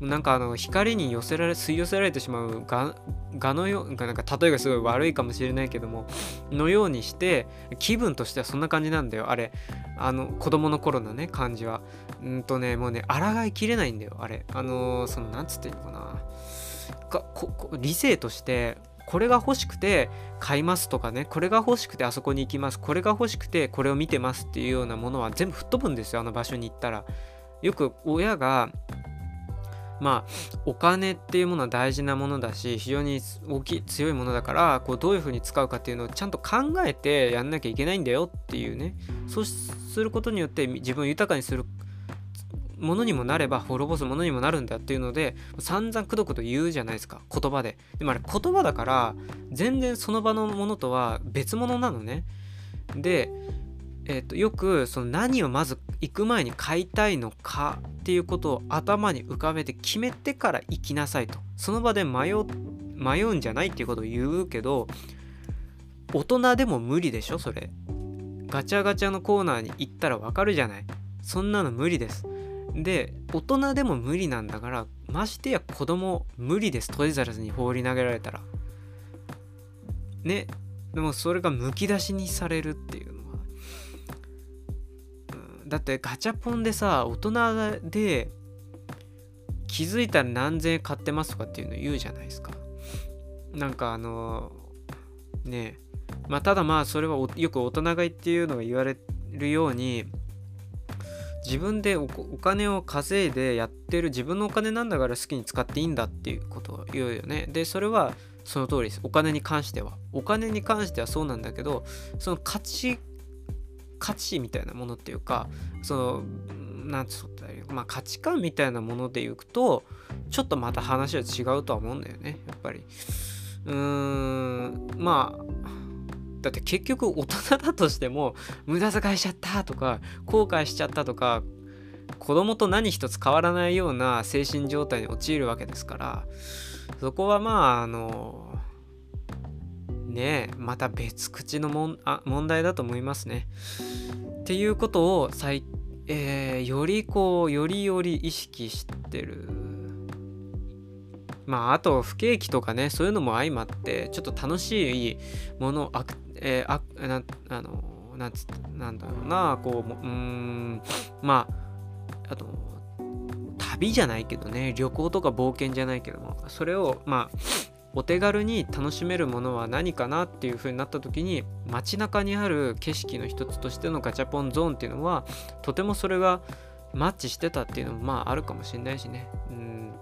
なんかあの光に寄せられ吸い寄せられてしまうががのようなんか例えがすごい悪いかもしれないけどものようにして気分としてはそんな感じなんだよあれ。あの子供の頃のね感じはうんとねもうね抗いきれないんだよあれあのー、そのなんつっていいのかな。かこ理性としてこれが欲しくて買いますとかねこれが欲しくてあそこに行きます。これが欲しくてこれを見てますっていうようなものは全部吹っ飛ぶんですよあの場所に行ったらよく親がまあお金っていうものは大事なものだし非常に大きい強いものだからこうどういうふうに使うかっていうのをちゃんと考えてやんなきゃいけないんだよっていうね。そうすることによって自分を豊かにするものにもなれば滅ぼすものにもなるんだっていうので散々くどくど言うじゃないですか言葉で。でもあれ言葉だから全然その場のものとは別物なのね。でえーと、よくその何をまず行く前に買いたいのかっていうことを頭に浮かべて決めてから行きなさいと。その場で迷迷うんじゃないっていうことを言うけど大人でも無理でしょそれ。ガチャガチャのコーナーに行ったらわかるじゃない。そんなの無理です。で大人でも無理なんだからましてや子供無理です。トイザらスに放り投げられたら。ね。でもそれがむき出しにされるっていう。だってガチャポンでさ大人で気づいたら何千円買ってますとかっていうの言うじゃないですか。なんかあのねまあただまあそれはよく大人買いっていうのが言われるように自分でお金を稼いでやってる自分のお金なんだから好きに使っていいんだっていうことを言うよね。でそれはその通りです。お金に関しては。お金に関してはそうなんだけどその価値価値みたいなものっていうかそのなんつったらいいまあ価値観みたいなものでいくとちょっとまた話は違うとは思うんだよねやっぱり。うーんまあだって結局大人だとしても無駄遣いしちゃったとか後悔しちゃったとか子供と何一つ変わらないような精神状態に陥るわけですからそこはまああのねまた別口のもんあ問題だと思いますね。っていうことを最、えー、よりこうよりより意識してる。まああと不景気とかねそういうのも相まってちょっと楽しいものあ、えー、あなあのなんつなんだろうなこううんまああと旅じゃないけどね旅行とか冒険じゃないけどもそれをまあお手軽に楽しめるものは何かなっていう風になった時に街中にある景色の一つとしてのガチャポンゾーンっていうのはとてもそれがマッチしてたっていうのもまああるかもしれないしね。うん。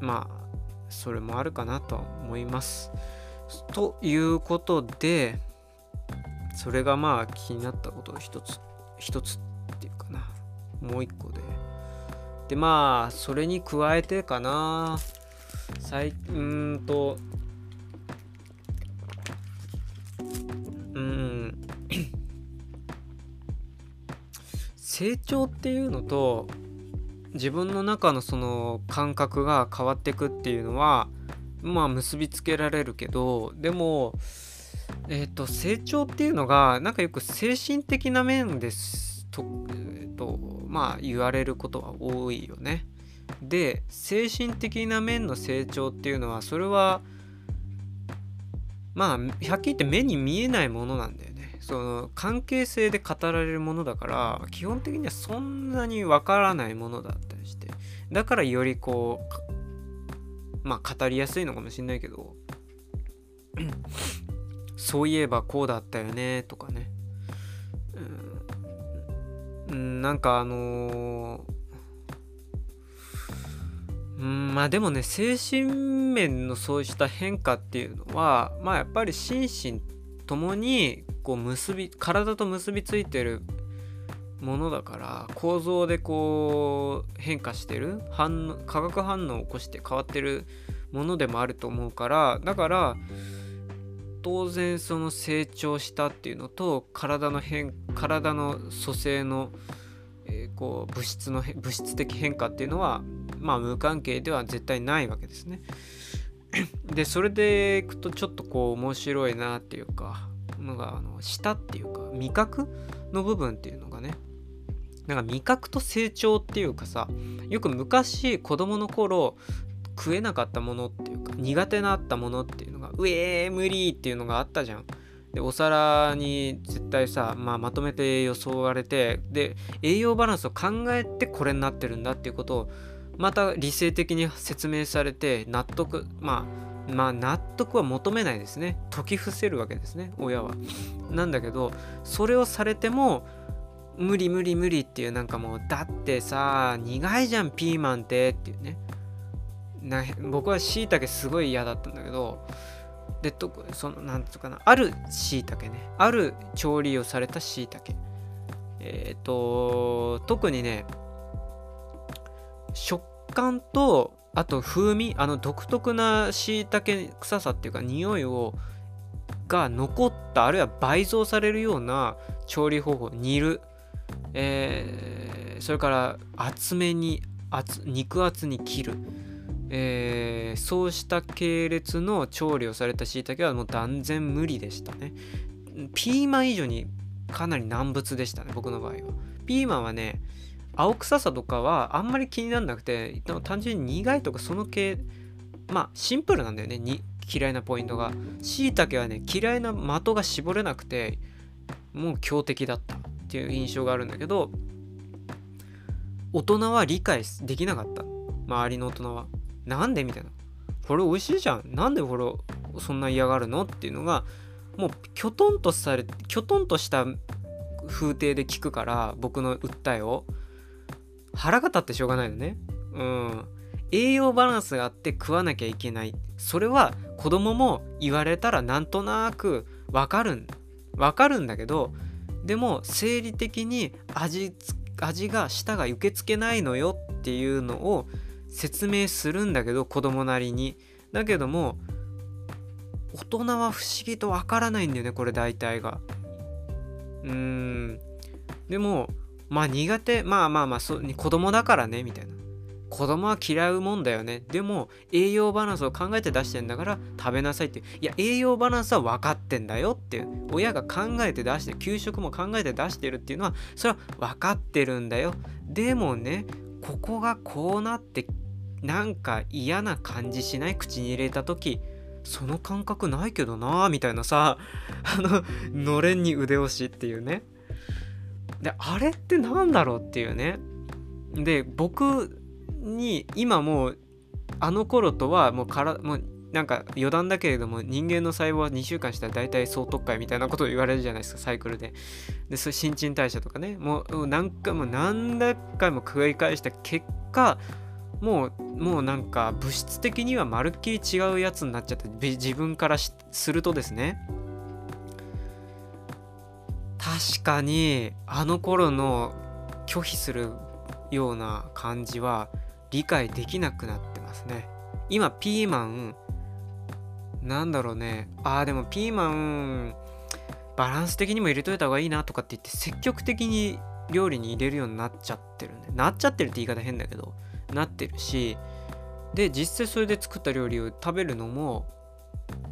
まあそれもあるかなとは思います。ということでそれがまあ気になったことの一つ一つっていうかな。もう一個で。でまあそれに加えてかな。最うんとうん成長っていうのと自分の中のその感覚が変わっていくっていうのはまあ結びつけられるけどでもえっ、ー、と成長っていうのがなんかよく精神的な面ですと,、えーとまあ言われることは多いよね。で精神的な面の成長っていうのはそれはまあはっきり言って目に見えないものなんだよね。その関係性で語られるものだから基本的にはそんなにわからないものだったりして。だからよりこうまあ語りやすいのかもしんないけど そういえばこうだったよねとかね。うん、なんかあのーうんまあでもね精神面のそうした変化っていうのはまあやっぱり心身ともにこう結び体と結びついてるものだから構造でこう変化してる反化学反応を起こして変わってるものでもあると思うからだから当然その成長したっていうのと体の変体の組成の、えー、こう物質の物質的変化っていうのはまあ無関係では絶対ないわけですね。でそれでいくとちょっとこう面白いなっていうかのがあの舌っていうか味覚の部分っていうのがねなんか味覚と成長っていうかさよく昔子供の頃食えなかったものっていうか苦手なったものっていうのが「うえー無理!」っていうのがあったじゃん。でお皿に絶対さ、まあ、まとめて予想われてで栄養バランスを考えてこれになってるんだっていうことをまた理性的に説明されて納得まあまあ納得は求めないですね。解き伏せるわけですね親は。なんだけどそれをされても無理無理無理っていうなんかもうだってさ苦いじゃんピーマンってっていうね。な僕はしいたけすごい嫌だったんだけどでとそのなんつうかなあるしいたけね。ある調理をされたしいたけえっ、ー、と特にね食感とあと風味あの独特なしいたけ臭さっていうか匂いをが残ったあるいは倍増されるような調理方法煮る、えー、それから厚めに厚肉厚に切る、えー、そうした系列の調理をされたしいたけはもう断然無理でしたね。ピーマン以上にかなり難物でしたね僕の場合は。ピーマンはね青臭さとかはあんまり気にならなくて単純に苦いとかその系まあシンプルなんだよね。に嫌いなポイントが。しいたけはね嫌いな的が絞れなくてもう強敵だったっていう印象があるんだけど大人は理解できなかった。周りの大人は。なんでみたいな。これ美味しいじゃん。なんでこれそんな嫌がるのっていうのがもうきょとんとされきょとんとした風景で聞くから僕の訴えを。腹が立ってしょうがないのね。うん。栄養バランスがあって食わなきゃいけない。それは子供も言われたらなんとなくわかるん。わかるんだけど、でも生理的に味味が舌が受け付けないのよっていうのを説明するんだけど子供なりに。だけども大人は不思議とわからないんだよねこれ大体が。うーん。でもまあ苦手まあまあまあそ子供だからねみたいな。子供は嫌うもんだよね。でも栄養バランスを考えて出してんだから食べなさいって。いや栄養バランスは分かってんだよっていう。親が考えて出して給食も考えて出してるっていうのはそれは分かってるんだよ。でもねここがこうなってなんか嫌な感じしない？口に入れた時。その感覚ないけどなみたいなさ。あののれんに腕押しっていうね。であれって何だろうっていうね。で僕に今もうあの頃とはもうからもうなんか余談だけれども人間の細胞は2週間したら大体総特会みたいなことを言われるじゃないですかサイクルで。でそれ新陳代謝とかね。もう何回も何百回も繰り返した結果もうもうなんか物質的にはまるっきり違うやつになっちゃって自分からするとですね。確かにあの頃の拒否するような感じは理解できなくなってますね。今ピーマンなんだろうね。あーでもピーマンバランス的にも入れといた方がいいなとかって言って積極的に料理に入れるようになっちゃってるねなっちゃってるって言い方変だけどなってるしで実際それで作った料理を食べるのも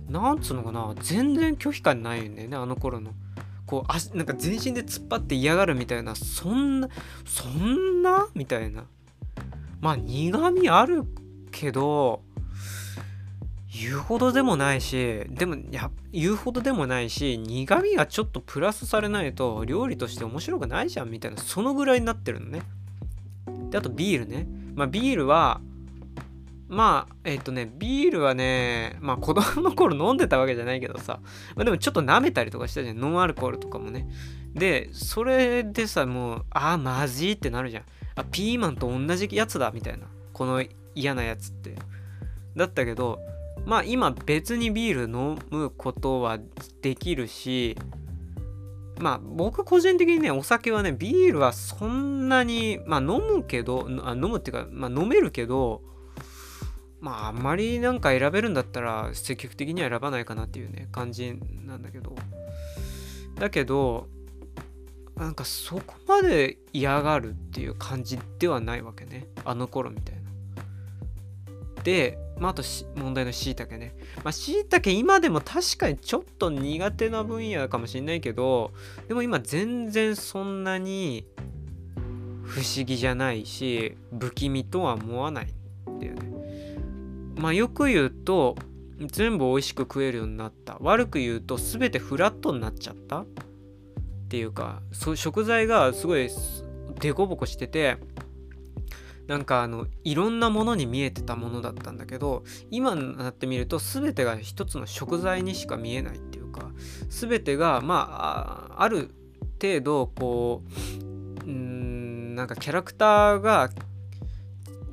なんつうのかな。全然拒否感ないんだよねあの頃の。こう足なんか全身で突っ張って嫌がるみたいなそんなそんな？みたいな。まあ苦味あるけど言うほどでもないしでもや言うほどでもないし苦味がちょっとプラスされないと料理として面白くないじゃんみたいなそのぐらいになってるのね。であとビールね。まあビールはまあ、えっ、ー、とね、ビールはね、まあ子供の頃飲んでたわけじゃないけどさ、まあ、でもちょっと舐めたりとかしたじゃん、ノンアルコールとかもね。で、それでさ、もう、ああ、まずいってなるじゃん。あ、ピーマンと同じやつだ、みたいな。この嫌なやつって。だったけど、まあ今別にビール飲むことはできるし、まあ僕個人的にね、お酒はね、ビールはそんなに、まあ飲むけど、あ飲むっていうか、まあ飲めるけど、まああんまりなんか選べるんだったら積極的には選ばないかなっていうね感じなんだけどだけどなんかそこまで嫌がるっていう感じではないわけねあの頃みたいなで、まあ、あと問題のしいたけね。ま、しいたけ今でも確かにちょっと苦手な分野かもしれないけど、でも今全然そんなに不思議じゃないし、不気味とは思わないっていうね。まあよく言うと、全部美味しく食えるようになった。悪く言うと全てフラットになっちゃったっていうか、そ食材がすごいデコボコしてて、なんかあのいろんなものに見えてたものだったんだけど今になってみると全てが一つの食材にしか見えないっていうか全てがまあある程度こううんなんかキャラクターが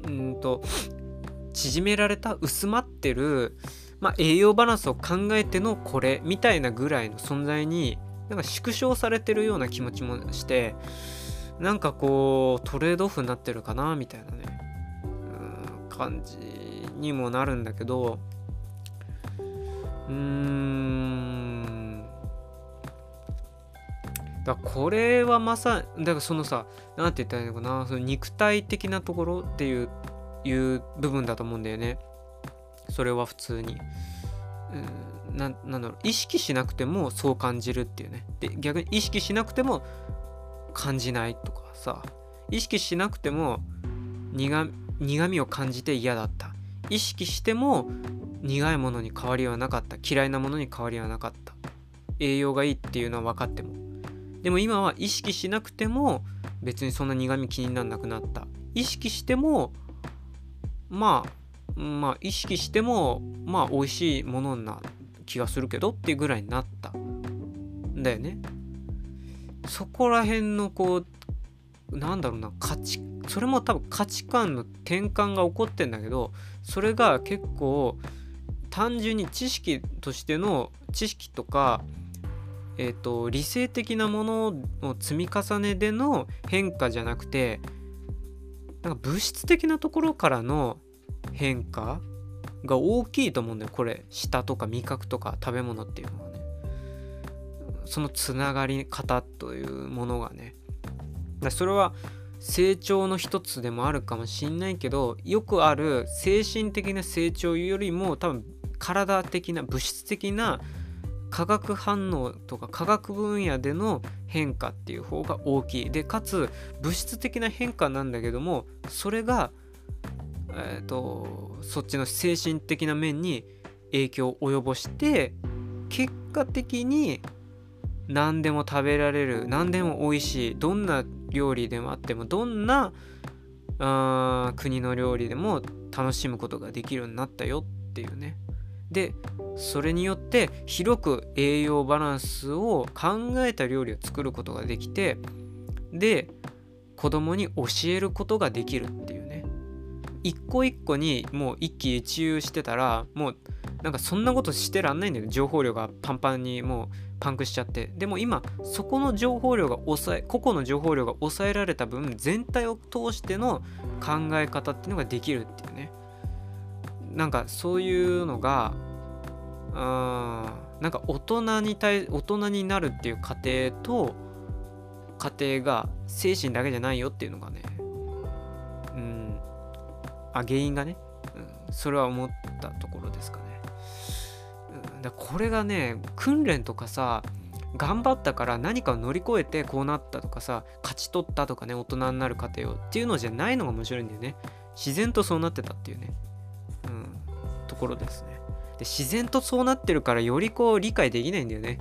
うんと縮められた薄まってる、まあ、栄養バランスを考えてのこれみたいなぐらいの存在になんか縮小されてるような気持ちもしてなんかこうトレードオフになってるかなみたいなね、感じにもなるんだけどうーん。だこれはまさだからそのさ何て言ったらいいのかなその肉体的なところっていういう部分だと思うんだよね。それは普通に。うん、ななんだろう。意識しなくてもそう感じるっていうね。で逆に意識しなくても感じないとかさ。意識しなくても苦苦味を感じて嫌だった。意識しても苦いものに変わりはなかった。嫌いなものに変わりはなかった。栄養がいいっていうのは分かっても。でも今は意識しなくても別にそんな苦味気にならなくなった。意識してもまあまあ意識してもまあ美味しいものな気がするけどっていうぐらいになったんだよね。そこら辺のこうなんだろうな価値それも多分価値観の転換が起こってんだけどそれが結構単純に知識としての知識とか、えーと、理性的なものの積み重ねでの変化じゃなくてなんか物質的なところからの変化が大きいと思うんだよこれ。舌とか味覚とか食べ物っていうのはね。そのつながり方というものがね。だそれは成長の一つでもあるかもしんないけどよくある精神的な成長よりも多分体的な物質的な化学反応とか化学分野での変化っていう方が大きい。でかつ物質的な変化なんだけどもそれが、えーとそっちの精神的な面に影響を及ぼして結果的に何でも食べられる何でも美味しいどんな料理でもあってもどんなあ国の料理でも楽しむことができるようになったよっていうね。でそれによって広く栄養バランスを考えた料理を作ることができてで子供に教えることができるっていう一個一個にもう一喜一憂してたらもうなんかそんなことしてらんないんだよ。情報量がパンパンにもうパンクしちゃって。でも今そこの情報量が抑え個々の情報量が抑えられた分全体を通しての考え方っていうのができるっていうね。なんかそういうのがうんなんか大人に対大人になるっていう過程と家庭が精神だけじゃないよっていうのがねあ原因がね、うん、それは思ったところですかね。うん。だこれがね訓練とかさ頑張ったから何かを乗り越えてこうなったとかさ勝ち取ったとかね大人になる過程をっていうのじゃないのが面白いんだよね。自然とそうなってたっていうね。うん。ところですね。で自然とそうなってるからよりこう理解できないんだよね、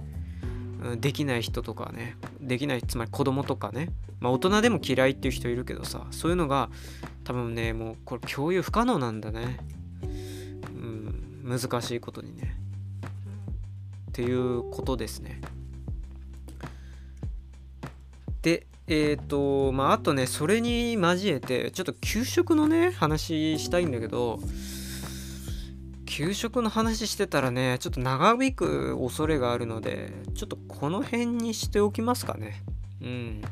うん、できない人とかね。できないつまり子供とかね。まあ大人でも嫌いっていう人いるけどさそういうのが多分ねもうこれ共有不可能なんだねうん難しいことにねっていうことですね。で、えっ、ー、と、まあ、あとね、それに交えて、ちょっと給食のね、話したいんだけど、給食の話してたらね、ちょっと長引く恐れがあるので、ちょっとこの辺にしておきますかね。うん。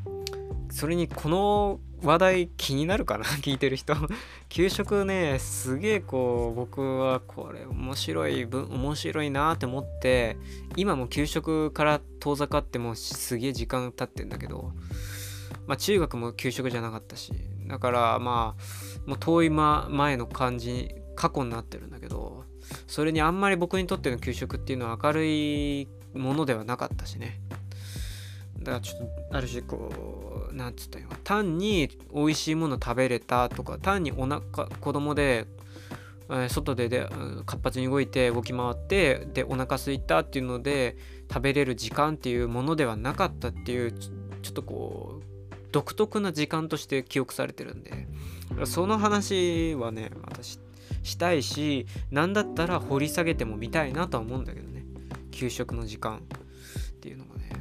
それにこの話題気になるかな？聞いてる人。給食ねすげえこう僕はこれ面白い面白いなって思って今も給食から遠ざかってもすげえ時間経ってんだけどまあ中学も給食じゃなかったしだからまあもう遠い、ま、前の感じ過去になってるんだけどそれにあんまり僕にとっての給食っていうのは明るいものではなかったしね。だからちょっとある種こうなんつったよ単に美味しいもの食べれたとか単にお腹子供で、え、外でで活発に動いて動き回ってでお腹空いたっていうので食べれる時間っていうものではなかったっていうちょっとこう独特な時間として記憶されてるんで。その話はね私したいし何だったら掘り下げても見たいなとは思うんだけどね。給食の時間。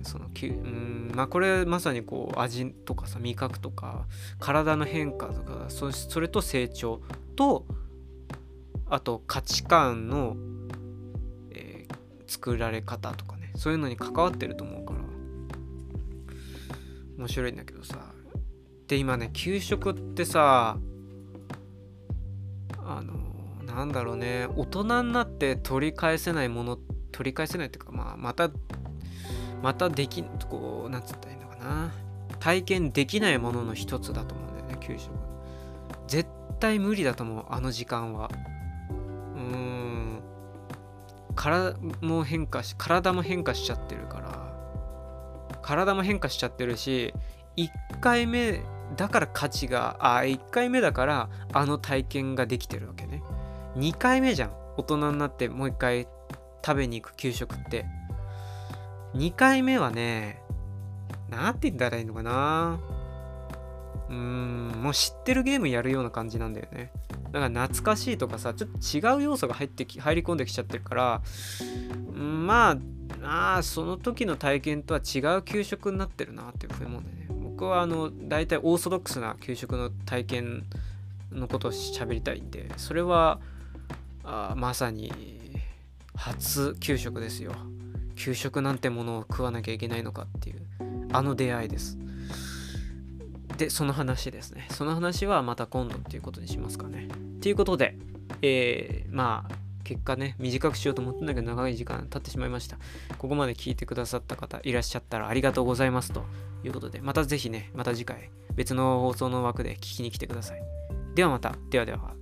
そのきゅうんまあこれまさにこう味とかさ味覚とか体の変化とかそそれと成長とあと価値観の、えー、作られ方とかねそういうのに関わってると思うから面白いんだけどさ。で今ね給食ってさあのなんだろうね大人になって取り返せないもの取り返せないっていうか、まあ、またまたできこうなんつったらいいのかな。体験できないものの一つだと思うんだよね給食。絶対無理だと思うあの時間は。うーん。体も変化し体も変化しちゃってるから。体も変化しちゃってるし1回目だから価値があ1回目だからあの体験ができてるわけね。2回目じゃん。大人になってもう一回食べに行く給食って。2回目はねなんて言ったらいいのかな。うーんもう知ってるゲームやるような感じなんだよね。だから懐かしいとかさちょっと違う要素が入ってき入り込んできちゃってるからまああその時の体験とは違う給食になってるなっていうふうに思うんだよね。僕はあの大体オーソドックスな給食の体験のことを喋りたいんでそれはあまさに初給食ですよ。給食なんてものを食わなきゃいけないのかっていうあの出会いです。でその話ですね。その話はまた今度っていうことにしますかね。ということでえー、まあ結果ね短くしようと思ったんだけど長い時間経ってしまいました。ここまで聞いてくださった方いらっしゃったらありがとうございますということでまた是非ねまた次回別の放送の枠で聞きに来てください。ではまた。ではでは。